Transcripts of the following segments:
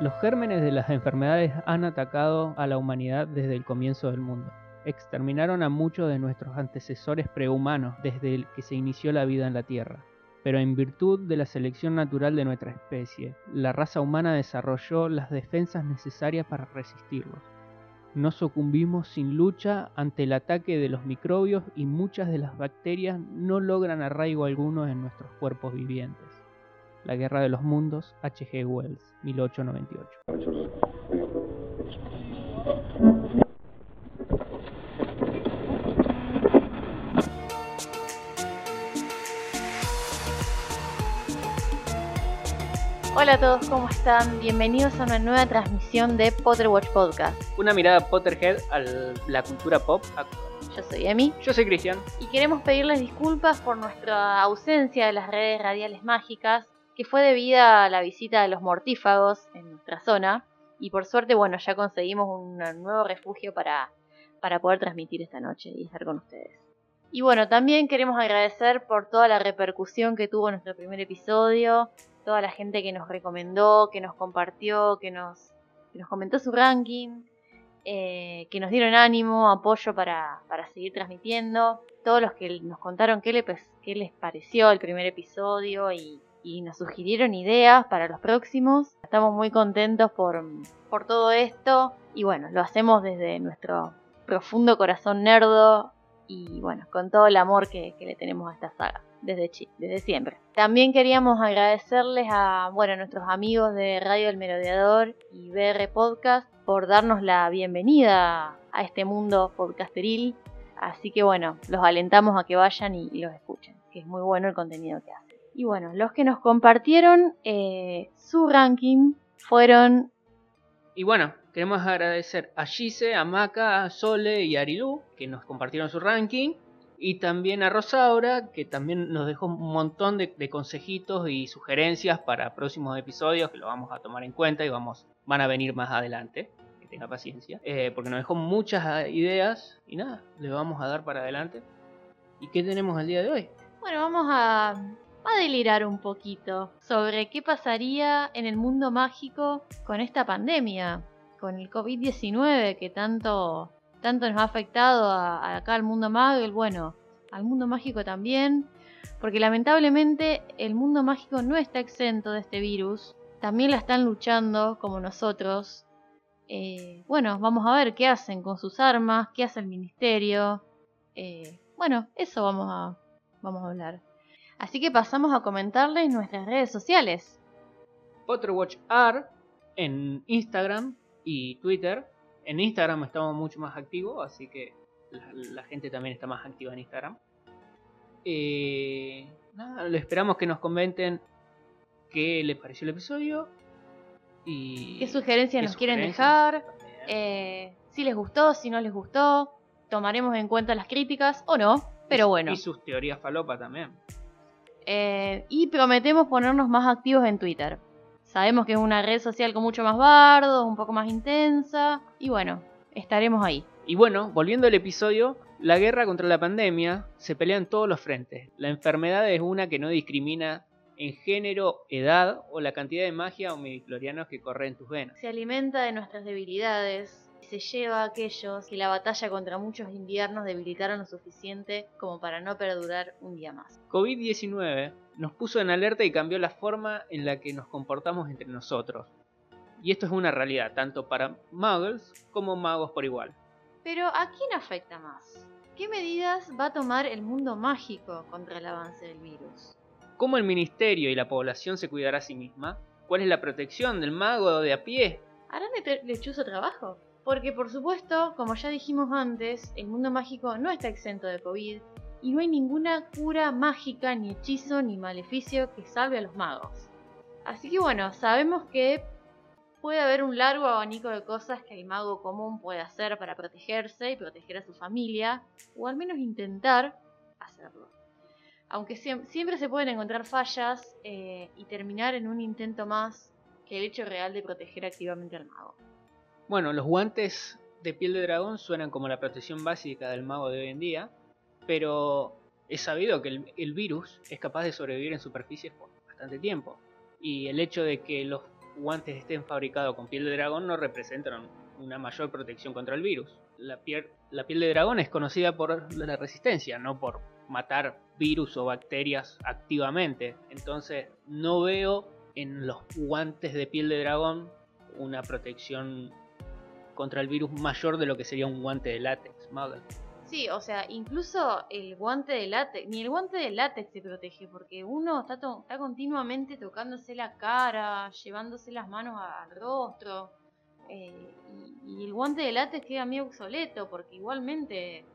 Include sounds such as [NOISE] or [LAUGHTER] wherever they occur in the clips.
Los gérmenes de las enfermedades han atacado a la humanidad desde el comienzo del mundo. Exterminaron a muchos de nuestros antecesores prehumanos desde el que se inició la vida en la Tierra. Pero en virtud de la selección natural de nuestra especie, la raza humana desarrolló las defensas necesarias para resistirlos. No sucumbimos sin lucha ante el ataque de los microbios y muchas de las bacterias no logran arraigo alguno en nuestros cuerpos vivientes. La Guerra de los Mundos, H.G. Wells, 1898. Hola a todos, ¿cómo están? Bienvenidos a una nueva transmisión de Potterwatch Podcast. Una mirada Potterhead a la cultura pop actual. Yo soy Emi. Yo soy Cristian. Y queremos pedirles disculpas por nuestra ausencia de las redes radiales mágicas, que fue debida a la visita de los mortífagos en nuestra zona. Y por suerte, bueno, ya conseguimos un nuevo refugio para, para poder transmitir esta noche y estar con ustedes. Y bueno, también queremos agradecer por toda la repercusión que tuvo nuestro primer episodio, toda la gente que nos recomendó, que nos compartió, que nos, nos comentó su ranking, eh, que nos dieron ánimo, apoyo para, seguir transmitiendo, todos los que nos contaron qué, qué les pareció el primer episodio y, nos sugirieron ideas para los próximos. Estamos muy contentos por, por todo esto y bueno, lo hacemos desde nuestro profundo corazón nerdo y bueno, con todo el amor que le tenemos a esta saga desde, desde siempre. También queríamos agradecerles a bueno, nuestros amigos de Radio El Merodeador y BR Podcast por darnos la bienvenida a este mundo podcasteril. Así que bueno, los alentamos a que vayan y, los escuchen, que es muy bueno el contenido que hacen. Y bueno, los que nos compartieron eh, su ranking fueron... Y bueno, queremos agradecer a Gise, a Maca, a Sole y a Arilu, que nos compartieron su ranking. Y también a Rosaura, que también nos dejó un montón de, consejitos y sugerencias para próximos episodios que lo vamos a tomar en cuenta y vamos, van a venir más adelante. Que tenga paciencia. Eh, porque nos dejó muchas ideas y nada, le vamos a dar para adelante. ¿Y qué tenemos el día de hoy? Bueno, vamos a, a delirar un poquito sobre qué pasaría en el mundo mágico con esta pandemia, con el COVID-19 que tanto tanto nos ha afectado a, acá al mundo mágico, bueno, al mundo mágico también, porque lamentablemente el mundo mágico no está exento de este virus, también la están luchando como nosotros. Eh, bueno, vamos a ver qué hacen con sus armas, qué hace el ministerio. Eh, bueno, eso vamos a, vamos a hablar. Así que pasamos a comentarles nuestras redes sociales. Potterwatch R en Instagram y Twitter en Instagram estamos mucho más activos, así que la, gente también está más activa en Instagram. Eh, nada, esperamos que nos comenten qué les pareció el episodio y qué sugerencias nos quieren dejar, eh, si les gustó, si no les gustó, tomaremos en cuenta las críticas o no, pero bueno. Y sus teorías falopa también. Eh, y prometemos ponernos más activos en Twitter. Sabemos que es una red social con mucho más bardos, un poco más intensa, y bueno, estaremos ahí. Y bueno, volviendo al episodio, la guerra contra la pandemia se pelea en todos los frentes. La enfermedad es una que no discrimina en género, edad o la cantidad de magia o midiclorianos que corre en tus venas. Se alimenta de nuestras debilidades, se lleva a aquellos que la batalla contra muchos inviernos debilitaron lo suficiente como para no perdurar un día más. COVID-19 nos puso en alerta y cambió la forma en la que nos comportamos entre nosotros. Y esto es una realidad, tanto para muggles como magos por igual. Pero ¿a quién afecta más? ¿Qué medidas va a tomar el mundo mágico contra el avance del virus? ¿Cómo el ministerio y la población se cuidará a sí misma? ¿Cuál es la protección del mago de a pie? ¿Harán lechuzo trabajo? Porque por supuesto, como ya dijimos antes, el mundo mágico no está exento de COVID y no hay ninguna cura mágica, ni hechizo, ni maleficio que salve a los magos. Así que bueno, sabemos que puede haber un largo abanico de cosas que el mago común puede hacer para protegerse y proteger a su familia, o al menos intentar hacerlo. Aunque siempre se pueden encontrar fallas eh, y terminar en un intento más que el hecho real de proteger activamente al mago. Bueno, los guantes de piel de dragón suenan como la protección básica del mago de hoy en día, pero es sabido que el, virus es capaz de sobrevivir en superficies por bastante tiempo. Y el hecho de que los guantes estén fabricados con piel de dragón no representan una mayor protección contra el virus. La piel, la piel de dragón es conocida por la resistencia, no por matar virus o bacterias activamente. Entonces no veo en los guantes de piel de dragón una protección contra el virus mayor de lo que sería un guante de látex, Muggle. Sí, o sea, incluso el guante de látex, ni el guante de látex se protege, porque uno está, está continuamente tocándose la cara, llevándose las manos al rostro, eh, y, el guante de látex queda medio obsoleto, porque igualmente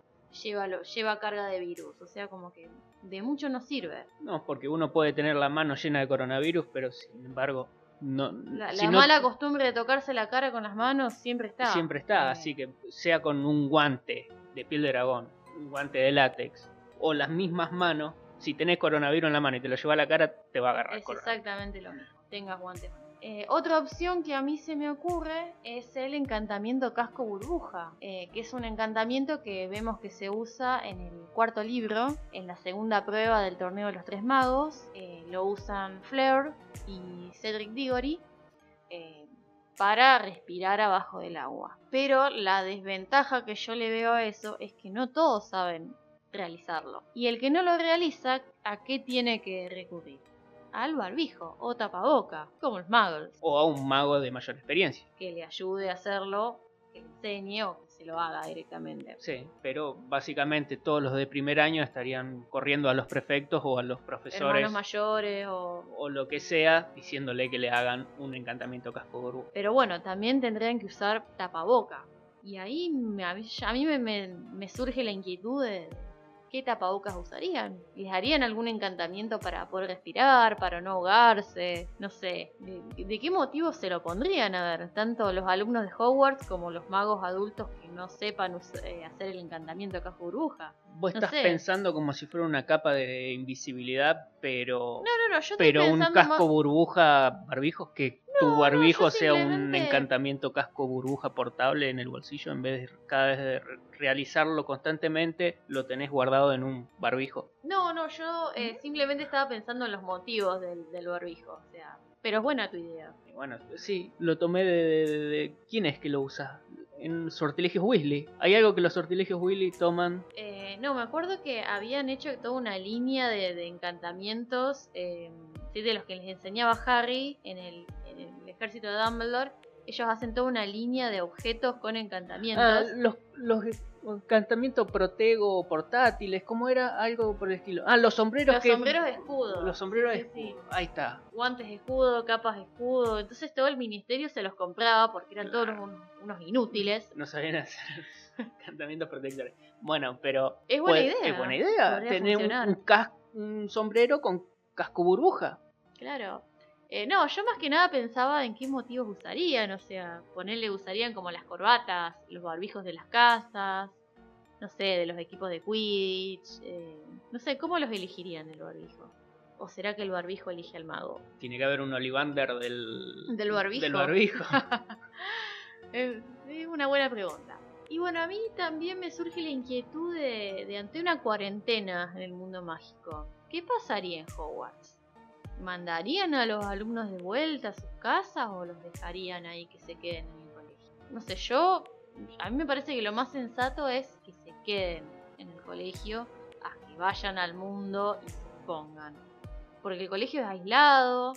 lleva, lo, lleva carga de virus, o sea, como que de mucho no sirve. No, porque uno puede tener la mano llena de coronavirus, pero sin embargo no, la, mala costumbre de tocarse la cara con las manos siempre está. Siempre está, eh. así que sea con un guante de piel de dragón, un guante de látex, o las mismas manos, si tenés coronavirus en la mano y te lo lleva a la cara, te va a agarrar. Es exactamente lo mismo, tengas guantes. Eh, otra opción que a mí se me ocurre es el encantamiento casco burbuja, eh, que es un encantamiento que vemos que se usa en el cuarto libro, en la segunda prueba del torneo de los tres magos. Eh, lo usan Fleur y Cedric Diggory para respirar abajo del agua. Pero la desventaja que yo le veo a eso es que no todos saben realizarlo. Y el que no lo realiza, ¿a qué tiene que recurrir? Al barbijo o tapaboca, como los magos. O a un mago de mayor experiencia. Que le ayude a hacerlo, que le enseñe o que se lo haga directamente. Sí, pero básicamente todos los de primer año estarían corriendo a los prefectos o a los profesores. Hermanos mayores o... O lo que sea, diciéndole que le hagan un encantamiento casco Pero bueno, también tendrían que usar tapaboca. Y ahí a mí me, me surge la inquietud de ¿qué tapabocas usarían? ¿Les harían algún encantamiento para poder respirar, para no ahogarse? No sé, ¿de, qué motivo se lo pondrían? A ver, tanto los alumnos de Hogwarts como los magos adultos que no sepan eh, hacer el encantamiento acá burbuja. Vos estás pensando como si fuera una capa de invisibilidad, pero. No, no, no, yo Pero un casco burbuja barbijos que tu barbijo sea un encantamiento casco burbuja portable en el bolsillo en vez de cada vez de realizarlo constantemente lo tenés guardado en un barbijo. No, no, yo eh, simplemente estaba pensando en los motivos del, barbijo, o sea, pero es buena tu idea. Bueno, sí, lo tomé de, quién es que lo usa en sortilegios Weasley. ¿Hay algo que los sortilegios Weasley toman? Eh, no, me acuerdo que habían hecho toda una línea de, encantamientos eh, de los que les enseñaba Harry en el ejército de Dumbledore, ellos hacen toda una línea de objetos con encantamientos. Ah, los, los encantamientos protego portátiles, ¿cómo era? Algo por el estilo. Ah, los sombreros Los sombreros de escudo. Los sombreros de escudo. Ahí está. Guantes de escudo, capas de escudo. Entonces todo el ministerio se los compraba porque eran todos unos, inútiles. No sabían hacer [LAUGHS] encantamientos protectores. Bueno, pero. Es buena idea. Es buena idea. Tener un, un sombrero con casco burbuja. Claro. Eh, no, yo más que nada pensaba en qué motivos usarían, o sea, ponerle usarían como las corbatas, los barbijos de las casas, no sé, de los equipos de Quidditch, eh, no sé, ¿cómo los elegirían el barbijo? ¿O será que el barbijo elige al mago? Tiene que haber un Olivander del, del barbijo. Del barbijo. [LAUGHS] [LAUGHS] es, una buena pregunta. Y bueno, a mí también me surge la inquietud de, de ante una cuarentena en el mundo mágico. ¿Qué pasaría en Hogwarts? ¿Mandarían a los alumnos de vuelta a sus casas o los dejarían ahí que se queden en el colegio? No sé, yo, a mí me parece que lo más sensato es que se queden en el colegio a que vayan al mundo y se pongan. Porque el colegio es aislado,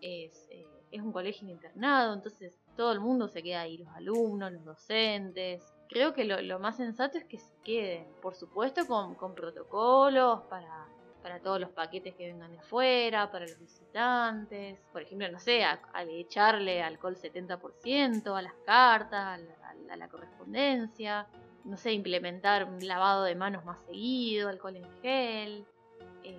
es, eh, es un colegio internado, entonces todo el mundo se queda ahí, los alumnos, los docentes. Creo que lo, más sensato es que se queden, por supuesto con, con protocolos para para todos los paquetes que vengan de afuera, para los visitantes. Por ejemplo, no sé, al echarle alcohol 70% a las cartas, a la, correspondencia. No sé, implementar un lavado de manos más seguido, alcohol en gel. Eh,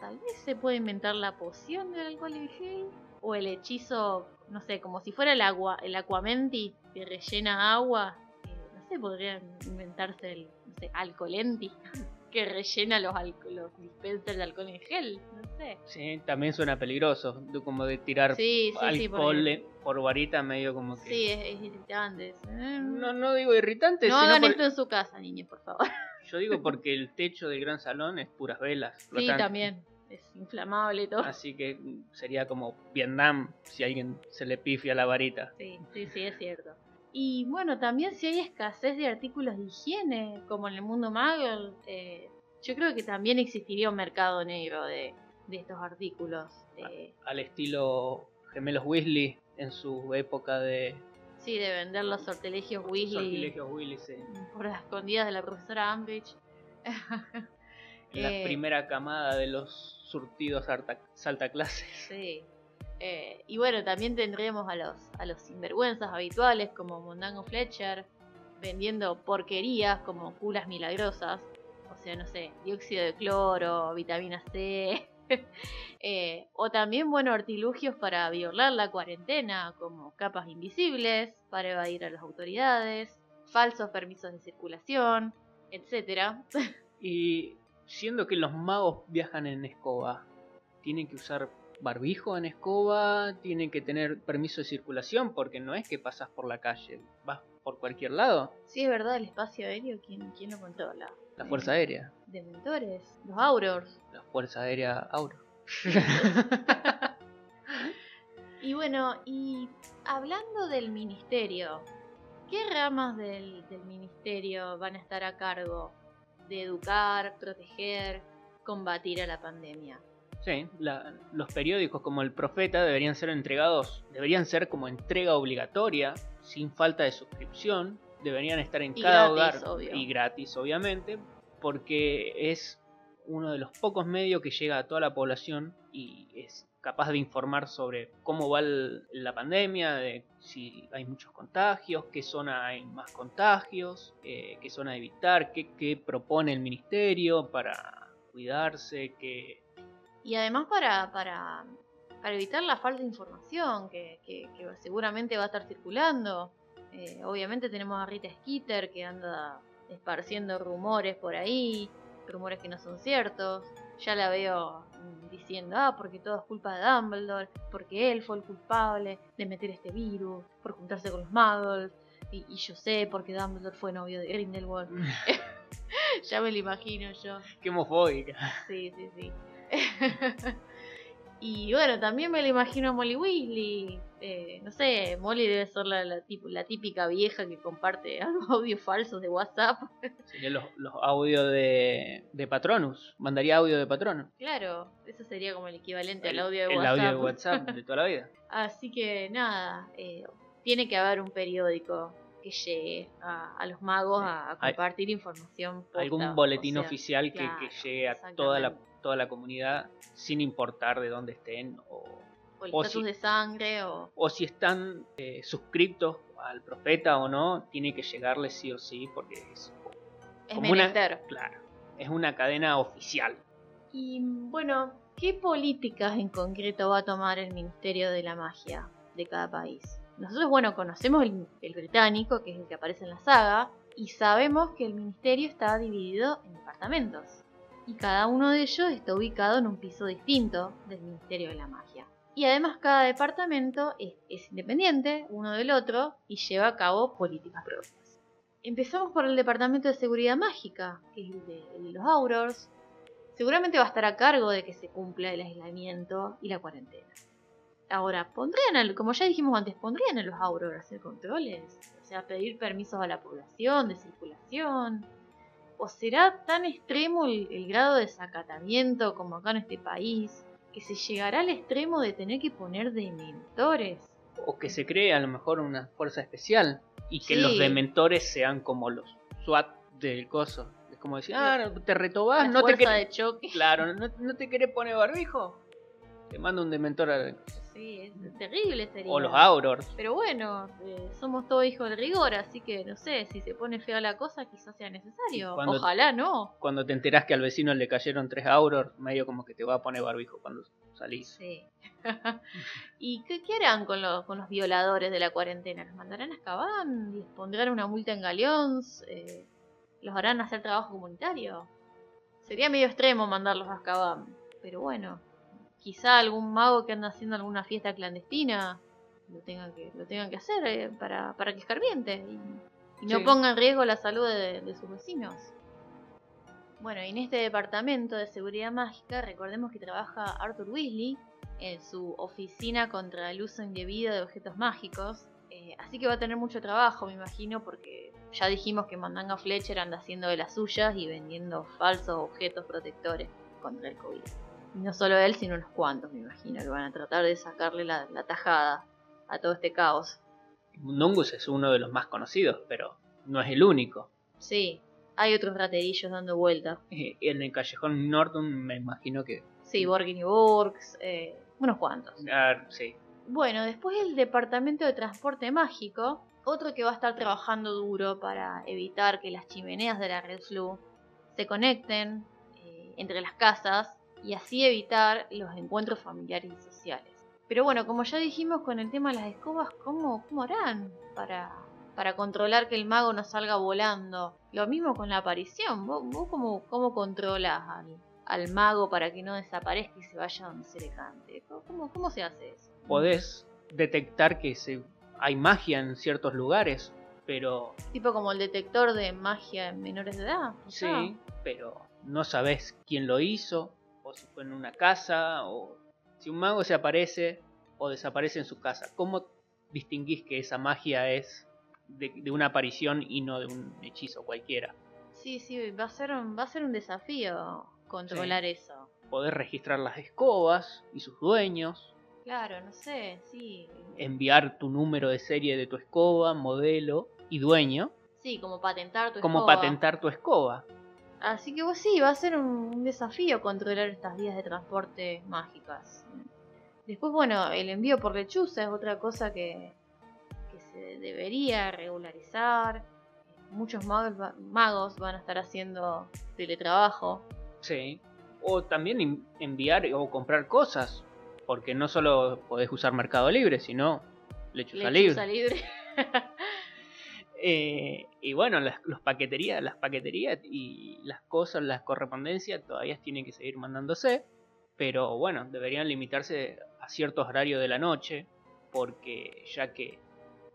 tal vez se puede inventar la poción del alcohol en gel. O el hechizo, no sé, como si fuera el agua, el aquamenti que rellena agua. Eh, no sé, podrían inventarse el no sé, alcolenti. [LAUGHS] que rellena los, los dispensers de alcohol en gel, no sé. Sí, también suena peligroso, como de tirar alcohol por... varita medio como que... Sí, es, irritante. No, no digo irritante, No hagan esto en su casa, niños, por favor. [LAUGHS] Yo digo porque el techo del gran salón es puras velas. Sí, también. es inflamable todo. Así que sería como Vietnam si a alguien se le pifia la varita. Sí, sí, sí, es cierto. Y bueno, también si hay escasez de artículos de higiene, como en el mundo Muggle, eh, yo creo que también existiría un mercado negro de, de estos artículos. eh, Al estilo Gemelos Weasley en su época de sí, de vender los sortilegios Weasley sortilegios Weasley, sí. por las escondidas de la profesora Ambridge. La [LAUGHS] Eh, primera camada de los surtidos alta, saltaclases. Sí. Eh, y bueno, también tendremos a los, a los sinvergüenzas habituales como Mundango Fletcher vendiendo porquerías como culas milagrosas. O sea, no sé, dióxido de cloro, vitamina C. [LAUGHS] Eh, o también, bueno, artilugios para violar la cuarentena, como capas invisibles para evadir a las autoridades, falsos permisos de circulación, etcétera. [LAUGHS] Y siendo que los magos viajan en escoba, tienen que usar barbijo en escoba, tienen que tener permiso de circulación, porque no es que pasas por la calle, vas por cualquier lado. Sí, es verdad, el espacio aéreo, ¿quién, quién lo controla? La Fuerza Aérea, Dementores, los Aurors. la Fuerza Aérea Auro. [LAUGHS] Y bueno, y hablando del ministerio, ¿qué ramas del, del ministerio van a estar a cargo de educar, proteger, combatir a la pandemia? Sí, la- los periódicos como El Profeta deberían ser entregados, deberían ser como entrega obligatoria, sin falta de suscripción, deberían estar en Y cada gratis, hogar obvio. y gratis, obviamente, porque es uno de los pocos medios que llega a toda la población y es capaz de informar sobre cómo va el- la pandemia, de si hay muchos contagios, qué zona hay más contagios, eh, qué zona evitar, qué, qué propone el ministerio para cuidarse, qué, Y además para, para, para evitar la falta de información que, que- que seguramente va a estar circulando. Eh, obviamente tenemos a Rita Skeeter que anda esparciendo rumores por ahí, rumores que no son ciertos. Ya la veo diciendo, ah, porque todo es culpa de Dumbledore, porque él fue el culpable de meter este virus, por juntarse con los muggles. Y, y yo sé porque Dumbledore fue novio de Grindelwald. [LAUGHS] [LAUGHS] ya me lo imagino yo. qué homofóbica. Sí, sí, sí. [LAUGHS] y bueno, también me lo imagino a Molly Weasley. Eh, no sé, Molly debe ser la, la, la típica vieja que comparte [LAUGHS] audios falsos de WhatsApp. Serían los, los audios de, de Patronus. Mandaría audio de Patronus. claro, eso sería como el equivalente El, al audio de el WhatsApp. audio de WhatsApp de toda la vida. [LAUGHS] Así que nada, eh, tiene que haber un periódico que llegue a, a los magos a, a Hay- compartir información. posta, Algún boletín o sea, oficial que, claro, que llegue a toda la. Toda la comunidad sin importar de dónde estén o, O el o si- de sangre o... o si están eh, suscriptos al profeta o no, tiene que llegarles sí o sí porque es, Es Como una- claro, es una cadena oficial. Y bueno, ¿qué políticas en concreto va a tomar el Ministerio de la Magia de cada país? Nosotros, bueno, conocemos el, el británico, que es el que aparece en la saga, y sabemos que el ministerio está dividido en departamentos. Y cada uno de ellos está ubicado en un piso distinto del Ministerio de la Magia. Y además cada departamento es, es independiente uno del otro y lleva a cabo políticas propias. Empezamos por el Departamento de Seguridad Mágica, que es el de, el de los Aurors, seguramente va a estar a cargo de que se cumpla el aislamiento y la cuarentena. Ahora, pondrían, al- como ya dijimos antes, pondrían a los Auror a hacer controles, o sea, pedir permisos a la población de circulación. ¿O será tan extremo el, el grado de desacatamiento como acá en este país que se llegará al extremo de tener que poner dementores? O que se cree a lo mejor una fuerza especial y que Sí. los dementores sean como los SWAT del coso. Es como decir, ah, no, te retobás, La no te querés... de choque. Claro, ¿no, no te querés poner barbijo? Te mando un dementor a... Sí, es terrible sería. O los Aurors. Pero bueno, eh, somos todos hijos del rigor, así que no sé, si se pone fea la cosa quizás sea necesario. Cuando- Ojalá no. Cuando te enterás que al vecino le cayeron tres Aurors, medio como que te va a poner barbijo cuando salís. Sí. [LAUGHS] ¿Y qué, qué harán con los, con los violadores de la cuarentena? ¿Los mandarán a Azkaban? ¿Les pondrán una multa en galeons? Eh, ¿Los harán hacer trabajo comunitario? Sería medio extremo mandarlos a Azkaban, pero bueno, quizá algún mago que anda haciendo alguna fiesta clandestina lo tengan que, lo tengan que hacer eh, para, para que escarmiente y, y no Sí. ponga en riesgo la salud de, de sus vecinos. Bueno, y en este departamento de seguridad mágica, recordemos que trabaja Arthur Weasley en su oficina contra el uso indebido de objetos mágicos. Eh, así que va a tener mucho trabajo, me imagino, porque ya dijimos que Mandanga Fletcher anda haciendo de las suyas y vendiendo falsos objetos protectores contra el COVID. No solo él, sino unos cuantos, me imagino, que van a tratar de sacarle la, la tajada a todo este caos. Mundungus es uno de los más conocidos, pero no es el único. Sí, hay otros raterillos dando vueltas. En el callejón Norton me imagino que... Sí, Borgin y Borgs, eh, unos cuantos. ah, sí. Bueno, después el departamento de transporte mágico, otro que va a estar trabajando duro para evitar que las chimeneas de la Red Flu se conecten eh, entre las casas y así evitar los encuentros familiares y sociales. Pero bueno, como ya dijimos con el tema de las escobas, ¿cómo, cómo harán para, para controlar que el mago no salga volando? Lo mismo con la aparición. ¿Vos, vos cómo, cómo controlas al, al mago para que no desaparezca y se vaya donde se le cante? ¿Cómo, cómo se hace eso? Podés detectar que se... hay magia en ciertos lugares, pero Tipo como el detector de magia en menores de edad. sí, pero no sabés quién lo hizo, o si fue en una casa, o si un mago se aparece o desaparece en su casa. ¿Cómo distinguís que esa magia es de, de una aparición y no de un hechizo cualquiera? Sí, sí, va a ser un, va a ser un desafío controlar eso. Podés registrar las escobas y sus dueños, Claro, no sé, sí. enviar tu número de serie de tu escoba, modelo y dueño, Sí, como patentar tu como escoba. patentar tu escoba. Así que vos sí, va a ser un, desafío controlar estas vías de transporte mágicas. Después, bueno, el envío por lechuza es otra cosa que, que se debería regularizar. Muchos magos, va- magos van a estar haciendo teletrabajo. Sí. O también en- enviar o comprar cosas. Porque no solo podés usar Mercado Libre, sino Lechuza, Lechuza Libre. libre. [LAUGHS] Eh, y bueno, las, los paqueterías, las paqueterías y las cosas, las correspondencias todavía tienen que seguir mandándose. Pero bueno, deberían limitarse a ciertos horarios de la noche. Porque ya que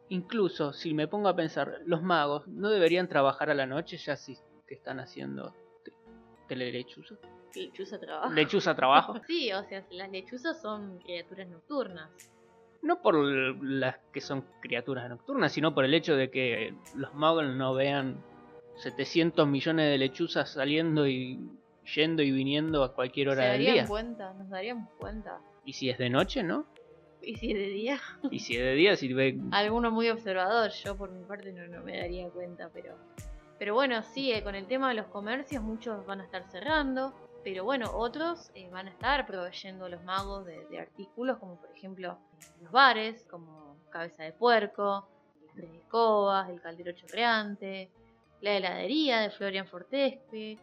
incluso si me pongo a pensar, los magos no deberían trabajar a la noche ya si que están haciendo te- telelechuza. Lechuza trabajo. Lechuza trabajo. [LAUGHS] Sí, o sea, las lechuzas son criaturas nocturnas. No por las que son criaturas nocturnas, sino por el hecho de que los magos no vean 700 millones de lechuzas saliendo y yendo y viniendo a cualquier ¿Se hora del día. cuenta? ¿Nos daríamos cuenta? Y si es de noche, ¿no? ¿Y si es de día? [LAUGHS] Y si es de día, si ve... Alguno muy observador, yo por mi parte no, no me daría cuenta, pero... Pero bueno, sí, eh, con el tema de los comercios muchos van a estar cerrando, pero bueno, otros eh, van a estar proveyendo a los magos de, de artículos como por ejemplo los bares, como cabeza de puerco, las tres escobas, el caldero chorreante, la heladería de Florian Fortesque,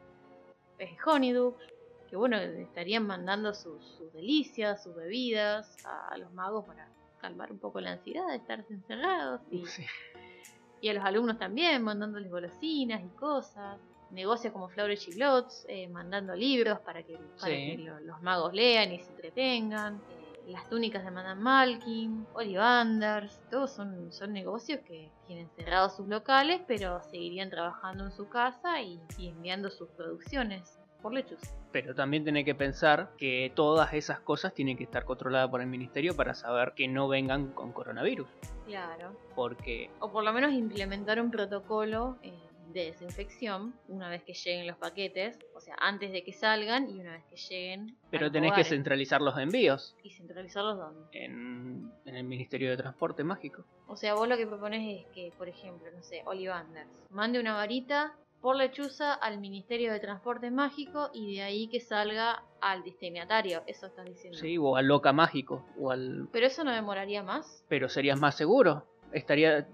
eh, Honeydukes, que bueno, estarían mandando sus, sus delicias, sus bebidas a, a los magos para calmar un poco la ansiedad de estar encerrados y, Sí. y a los alumnos también, mandándoles golosinas y cosas. Negocios como Flores Chiglots, eh, mandando libros para que, para Sí. que lo- los magos lean y se entretengan. eh, las túnicas de Madame Malkin, Ollivanders, todos son, son negocios que tienen cerrados sus locales, pero seguirían trabajando en su casa y, y enviando sus producciones por lechus. Pero también tiene que pensar que todas esas cosas tienen que estar controladas por el ministerio para saber que no vengan con coronavirus. Claro. Porque O por lo menos implementar un protocolo eh, de desinfección una vez que lleguen los paquetes, o sea, antes de que salgan y una vez que lleguen. pero tenés que centralizar los envíos ¿Y centralizarlos dónde? en, en el Ministerio de Transporte Mágico. O sea, vos lo que propones es que, por ejemplo, no sé, Ollivanders mande una varita por lechuza al Ministerio de Transporte Mágico y de ahí que salga al destinatario. Eso estás diciendo. Sí, o al Loca Mágico, o al Pero eso no demoraría más. pero serías más seguro. Estaría,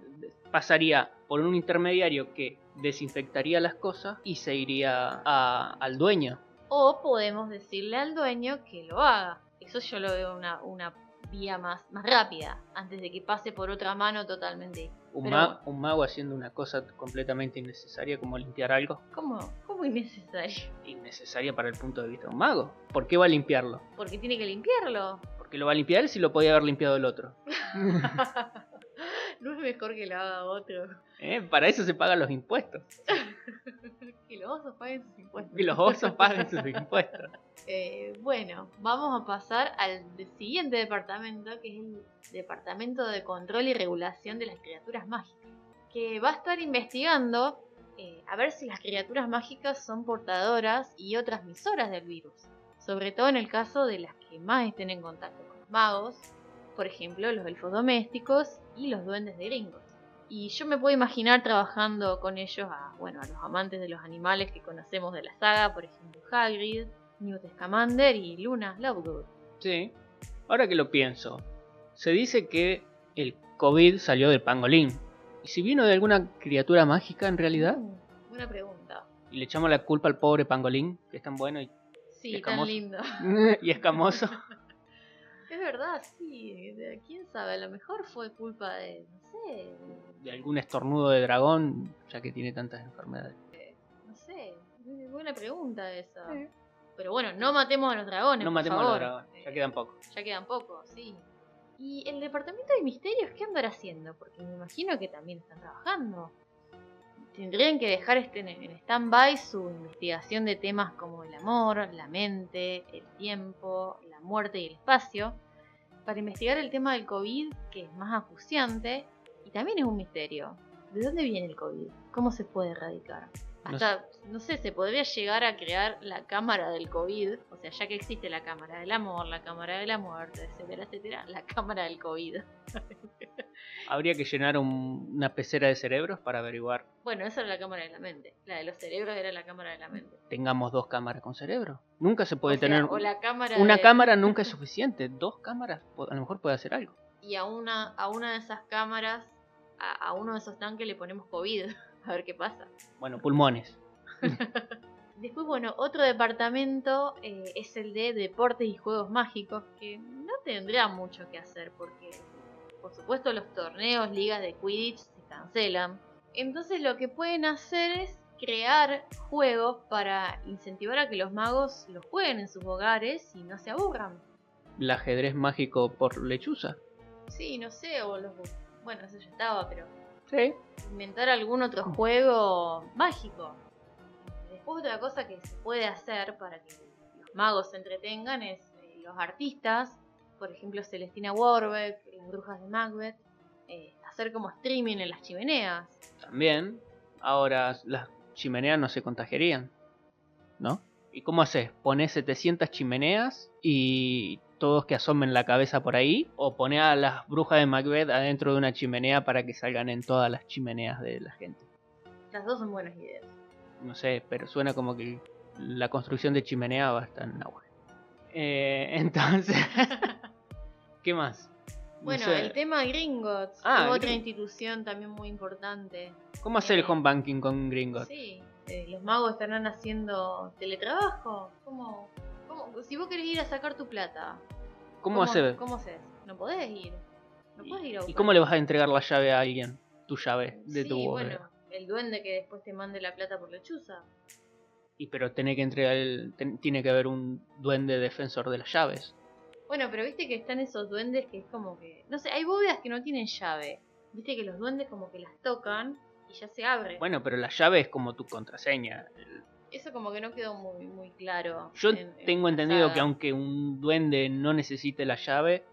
pasaría por un intermediario que desinfectaría las cosas y se iría a- al dueño. O podemos decirle al dueño que lo haga. Eso yo lo veo una, una vía más, más rápida, antes de que pase por otra mano totalmente. Un, Pero ma- bueno. un mago haciendo una cosa completamente innecesaria como limpiar algo. ¿Cómo, cómo innecesario? Innecesaria para el punto de vista de un mago. ¿Por qué va a limpiarlo? Porque tiene que limpiarlo. Porque lo va a limpiar si lo podía haber limpiado el otro. [LAUGHS] no es mejor que lo haga otro. ¿Eh? Para eso se pagan los impuestos. [LAUGHS] que los osos paguen sus impuestos. Que los osos paguen sus impuestos. [LAUGHS] Eh, bueno, vamos a pasar al siguiente departamento, que es el Departamento de Control y Regulación de las Criaturas Mágicas, que va a estar investigando eh, a ver si las criaturas mágicas son portadoras y o transmisoras del virus, sobre todo en el caso de las que más estén en contacto con los magos, por ejemplo los elfos domésticos y los duendes de gringos. Y yo me puedo imaginar trabajando con ellos a, bueno, a los amantes de los animales que conocemos de la saga, por ejemplo Hagrid, Newt Scamander y Luna Lovegood. Sí. Ahora que lo pienso, se dice que el COVID salió del pangolín. ¿Y si vino de alguna criatura mágica en realidad? Mm, buena pregunta. Y le echamos la culpa al pobre pangolín, que es tan bueno y, Sí, tan Escamoso. lindo. [LAUGHS] y escamoso. [LAUGHS] Es verdad, sí. de- ¿Quién sabe? A lo mejor fue culpa de, no sé, De algún estornudo de dragón, ya que tiene tantas enfermedades. no sé. Es Buena pregunta esa. Pero bueno, no matemos a los dragones. No por matemos a los favor. dragones, ya quedan pocos. Ya quedan pocos, sí. ¿Y el departamento de misterios qué andará haciendo? Porque me imagino que también están trabajando. Tendrían que dejar este en en stand-by su investigación de temas como el amor, la mente, el tiempo, la muerte y el espacio, para investigar el tema del COVID, que es más acuciante y también es un misterio. ¿De dónde viene el COVID? ¿Cómo se puede erradicar? No Hasta, no sé, se podría llegar a crear la cámara del COVID, o sea, ya que existe la cámara del amor, la cámara de la muerte, etcétera, etcétera, la cámara del COVID. [LAUGHS] Habría que llenar un- una pecera de cerebros para averiguar. Bueno, esa era la cámara de la mente. La de los cerebros era la cámara de la mente. Tengamos dos cámaras con cerebro. Nunca se puede O sea, tener. o la cámara Una de- cámara nunca es [LAUGHS] suficiente. Dos cámaras po- a lo mejor puede hacer algo. Y a una, a una de esas cámaras, a, a uno de esos tanques le ponemos COVID. [LAUGHS] A ver qué pasa. Bueno, pulmones. [LAUGHS] Después, bueno, otro departamento eh, es el de deportes y juegos mágicos, que no tendrá mucho que hacer porque, por supuesto, los torneos, ligas de Quidditch se cancelan. Entonces lo que pueden hacer es crear juegos para incentivar a que los magos los jueguen en sus hogares y no se aburran. El ajedrez mágico por lechuza. Sí, no sé, o los... Bueno, eso ya estaba, pero Sí. inventar algún otro juego mágico. Después otra cosa que se puede hacer para que los magos se entretengan es eh, los artistas, por ejemplo Celestina Warbeck, las brujas de Macbeth, eh, hacer como streaming en las chimeneas. También. Ahora las chimeneas no se contagiarían. ¿No? ¿Y cómo haces? ¿Pones 700 chimeneas y todos que asomen la cabeza por ahí? ¿O pones a las brujas de Macbeth adentro de una chimenea para que salgan en todas las chimeneas de la gente? Las dos son buenas ideas. No sé, pero suena como que la construcción de chimenea va a estar en auge. Eh, [LAUGHS] entonces, ¿qué más? No Bueno, sé, el tema Gringotts, Ah, otra institución también muy importante. ¿Cómo hacer el eh, home banking con Gringotts? Sí, eh, los magos estarán haciendo teletrabajo. ¿Cómo, cómo- Si vos querés ir a sacar tu plata, ¿Cómo, hacer? ¿Cómo haces? No podés ir. No podés ir a ¿Y cómo le vas a entregar la llave a alguien? Tu llave de sí, tu bueno, bóveda. el duende que después te mande la plata por lechuza. Y pero tiene que entregar el- ten- tiene que haber un duende defensor de las llaves. Bueno, pero viste que están esos duendes que es como que. No sé, hay bóvedas que no tienen llave. Viste que los duendes como que las tocan y ya se abre. Bueno, pero la llave es como tu contraseña. Eso como que no quedó muy, muy claro. Yo en- en tengo entendido saga. que aunque un duende no necesite la llave,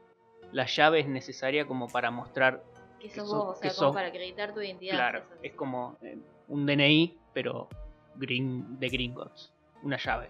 la llave es necesaria como para mostrar Que que sos vos, o sea, que como sos- para acreditar tu identidad. Claro, es como eh, un DNI, pero green, de Gringotts. Una llave.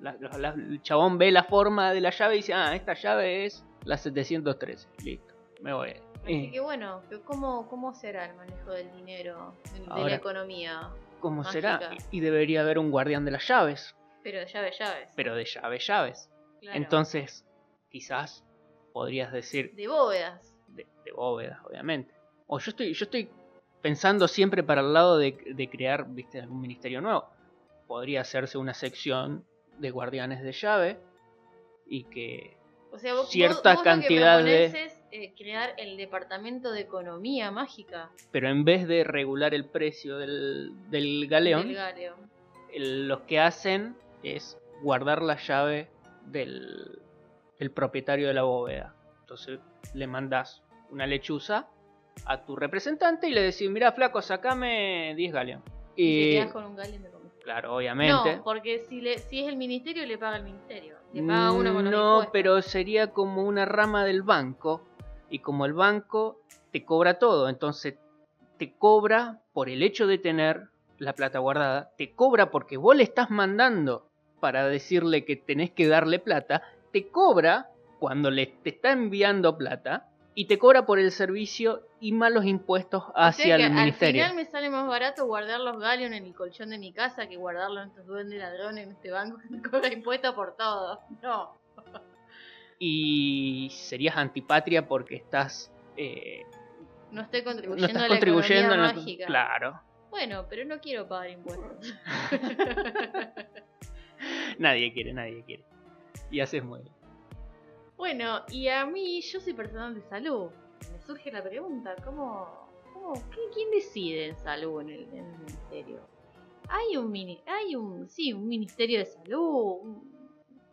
La- la- el chabón ve la forma de la llave y dice, ah, esta llave es la 713. Listo, me voy. Así que bueno, ¿cómo, ¿cómo será el manejo del dinero, de, Ahora- la economía? ¿Cómo será? mágica. Y y debería haber un guardián de las llaves, Pero de llave llaves. pero de llaves, llaves. claro. Entonces, quizás podrías decir De bóvedas. de, de bóvedas, obviamente. O yo estoy, yo estoy pensando siempre para el lado de, de crear, viste, algún ministerio nuevo. Podría hacerse una sección de guardianes de llave y que O sea, vos, Cierta vos- vos cantidad lo que de- es eh, crear el departamento de economía mágica pero en vez de regular el precio del, del galeón, del el- lo que hacen es guardar la llave del, del propietario de la bóveda. Entonces le mandas una lechuza a tu representante y le decís, mira flaco, sacame 10 Galeon. Y te quedas con un de. Claro, obviamente. No, porque si, le, si es el ministerio, le paga el ministerio. Le paga uno con los No, impuestos. pero sería como una rama del banco. Y como el banco te cobra todo, entonces te cobra por el hecho de tener la plata guardada, te cobra porque vos le estás mandando para decirle que tenés que darle plata, te cobra cuando le te está enviando plata y te cobra por el servicio y más los impuestos O sea hacia el ministerio. Al final me sale más barato guardar los Galeon en el colchón de mi casa que guardarlo en estos duendes ladrones en este banco que [LAUGHS] me cobra impuestos por todo. No. Y serías antipatria porque estás eh, No estoy no contribuyendo estás a la contribuyendo economía mágica. Claro. Bueno, pero no quiero pagar impuestos. [LAUGHS] Nadie quiere, nadie quiere. Y haces muy bien. Bueno, y a mí, yo soy personal de salud. Me surge la pregunta, ¿cómo, cómo quién decide en salud en el, ministerio? Hay un mini, hay un, sí, un ministerio de salud, un-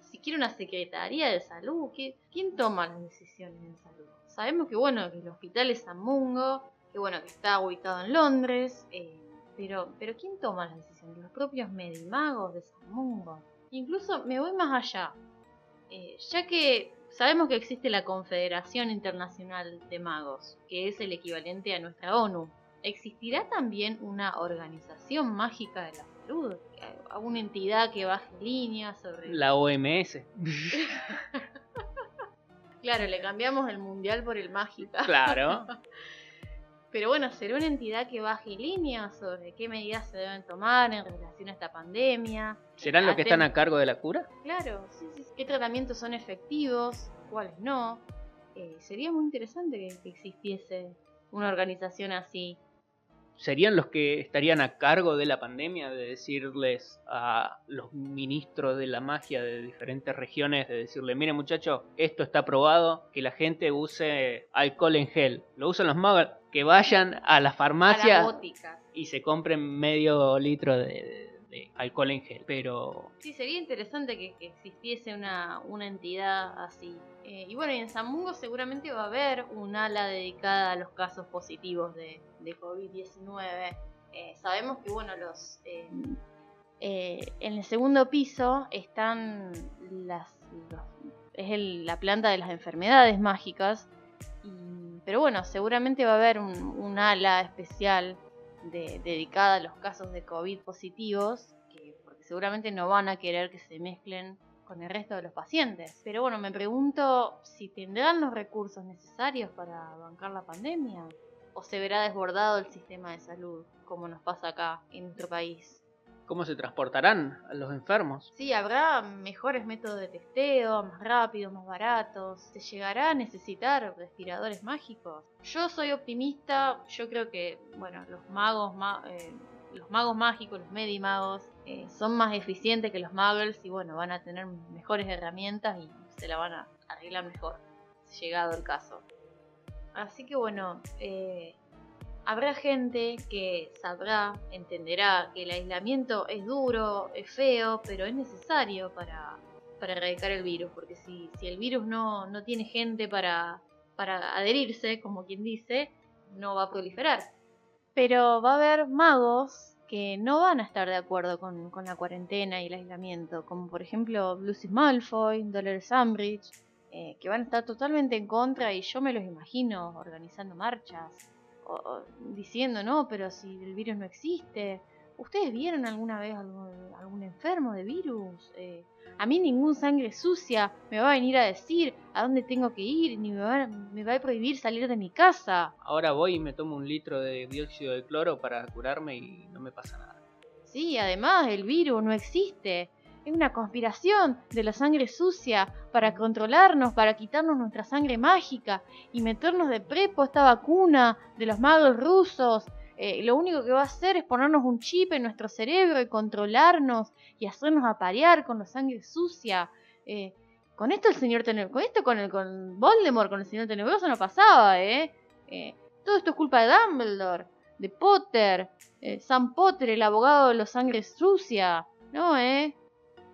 siquiera una secretaría de salud. ¿qué- ¿Quién toma las decisiones en salud? Sabemos que bueno, que el hospital es San Mungo, que bueno, que está ubicado en Londres, eh, pero, pero ¿quién toma las decisiones? Los propios medimagos de San Mungo. Incluso me voy más allá. Eh, ya que sabemos que existe la Confederación Internacional de Magos, que es el equivalente a nuestra ONU, ¿existirá también una organización mágica de la salud? ¿Alguna entidad que baje líneas sobre... La OMS. [LAUGHS] Claro, le cambiamos el mundial por el mágica. Claro. [LAUGHS] Pero bueno, será una entidad que baje líneas sobre qué medidas se deben tomar en relación a esta pandemia. ¿Serán los que están a cargo de la cura? Claro, sí, sí, sí. ¿Qué tratamientos son efectivos? ¿Cuáles no? Eh, sería muy interesante que, que existiese una organización así. ¿Serían los que estarían a cargo de la pandemia? De decirles a los ministros de la magia de diferentes regiones, de decirle, mire muchachos, esto está probado, que la gente use alcohol en gel. Lo usan los magos, que vayan a la farmacia y se compren medio litro de, de- de alcohol en gel. Pero Sí, sería interesante que, que existiese una, una entidad así. Eh, y bueno, y en San Mungo seguramente va a haber un ala dedicada a los casos positivos de, de COVID-19. Eh, sabemos que, bueno, los eh, eh, en el segundo piso están las, los- es el- la planta de las enfermedades mágicas. y- pero bueno, seguramente va a haber un, ala especial de- dedicada a los casos de COVID positivos, que, porque seguramente no van a querer que se mezclen con el resto de los pacientes. Pero bueno, me pregunto si tendrán los recursos necesarios para bancar la pandemia o se verá desbordado el sistema de salud, como nos pasa acá en nuestro país. ¿Cómo se transportarán los enfermos? Sí, habrá mejores métodos de testeo, más rápidos, más baratos. ¿Se llegará a necesitar respiradores mágicos? Yo soy optimista, yo creo que, bueno, los magos, ma- eh, los magos mágicos, los medimagos, eh, son más eficientes que los muggles y bueno, van a tener mejores herramientas y se la van a arreglar mejor, llegado el caso. Así que bueno, eh, habrá gente que sabrá, entenderá que el aislamiento es duro, es feo, pero es necesario para, para erradicar el virus, porque si, si el virus no, no tiene gente para, para adherirse, como quien dice, no va a proliferar. Pero va a haber magos que no van a estar de acuerdo con, con la cuarentena y el aislamiento, como por ejemplo Lucius Malfoy, Dolores Umbridge, eh, que van a estar totalmente en contra y yo me los imagino organizando marchas o, o diciendo, no, pero si el virus no existe. ¿Ustedes vieron alguna vez algún, algún enfermo de virus? Eh, a mí ningún sangre sucia me va a venir a decir a dónde tengo que ir, ni me va, me va a prohibir salir de mi casa. Ahora voy y me tomo un litro de dióxido de cloro para curarme y no me pasa nada. Sí, además el virus no existe. Es una conspiración de la sangre sucia para controlarnos, para quitarnos nuestra sangre mágica y meternos de prepo esta vacuna de los magos rusos. Eh, lo único que va a hacer es ponernos un chip en nuestro cerebro y controlarnos y hacernos aparear con la sangre sucia. Eh, con esto el señor Tenebroso, con esto con el con Voldemort, con el señor Tenebroso no pasaba, ¿eh? Eh, Todo esto es culpa de Dumbledore, de Potter, eh, Sam Potter, el abogado de los sangre sucia. No, ¿eh?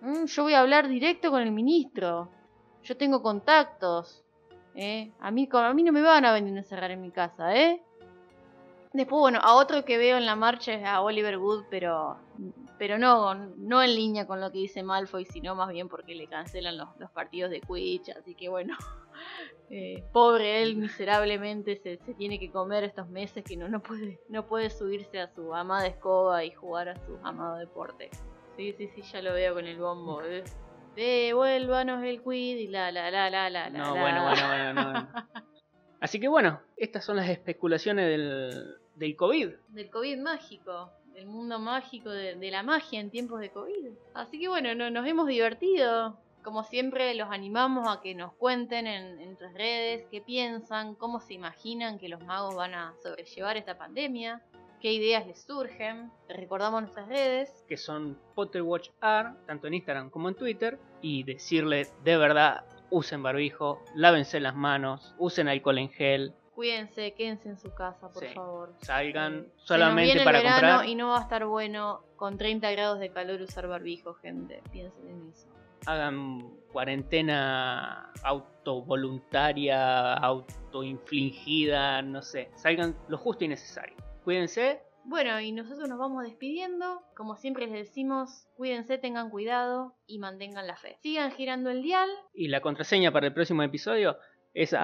Mm, yo voy a hablar directo con el ministro. Yo tengo contactos. ¿eh? A, mí, a mí no me van a venir a encerrar en mi casa, ¿eh? Después, bueno, a otro que veo en la marcha es a Oliver Wood, pero pero no, no en línea con lo que dice Malfoy, sino más bien porque le cancelan los, los partidos de Quidditch, así que bueno, [LAUGHS] eh, pobre él miserablemente se, se, tiene que comer estos meses que no, no, puede, no puede subirse a su amada escoba y jugar a su amado deporte. Sí, sí, sí, ya lo veo con el bombo. Eh. Devuélvanos el quid y la, la, la, la, la. No, bueno, bueno, bueno, no. [LAUGHS] Así que bueno, estas son las especulaciones del, del COVID. Del COVID mágico el mundo mágico de, la magia en tiempos de COVID. Así que bueno, nos hemos divertido. Como siempre, los animamos a que nos cuenten en, en nuestras redes qué piensan, cómo se imaginan que los magos van a sobrellevar esta pandemia, qué ideas les surgen. recordamos nuestras redes. Que son PotterWatchR, tanto en Instagram como en Twitter. Y decirle de verdad, usen barbijo, lávense las manos, usen alcohol en gel, Cuídense, quédense en su casa, por favor. Salgan solamente para comprar. Y no va a estar bueno con 30 grados de calor usar barbijo, gente. Piensen en eso. Hagan cuarentena autovoluntaria, autoinfligida, no sé. Salgan lo justo y necesario. Cuídense. Bueno, y nosotros nos vamos despidiendo. Como siempre les decimos, cuídense, tengan cuidado y mantengan la fe. Sigan girando el dial. Y la contraseña para el próximo episodio es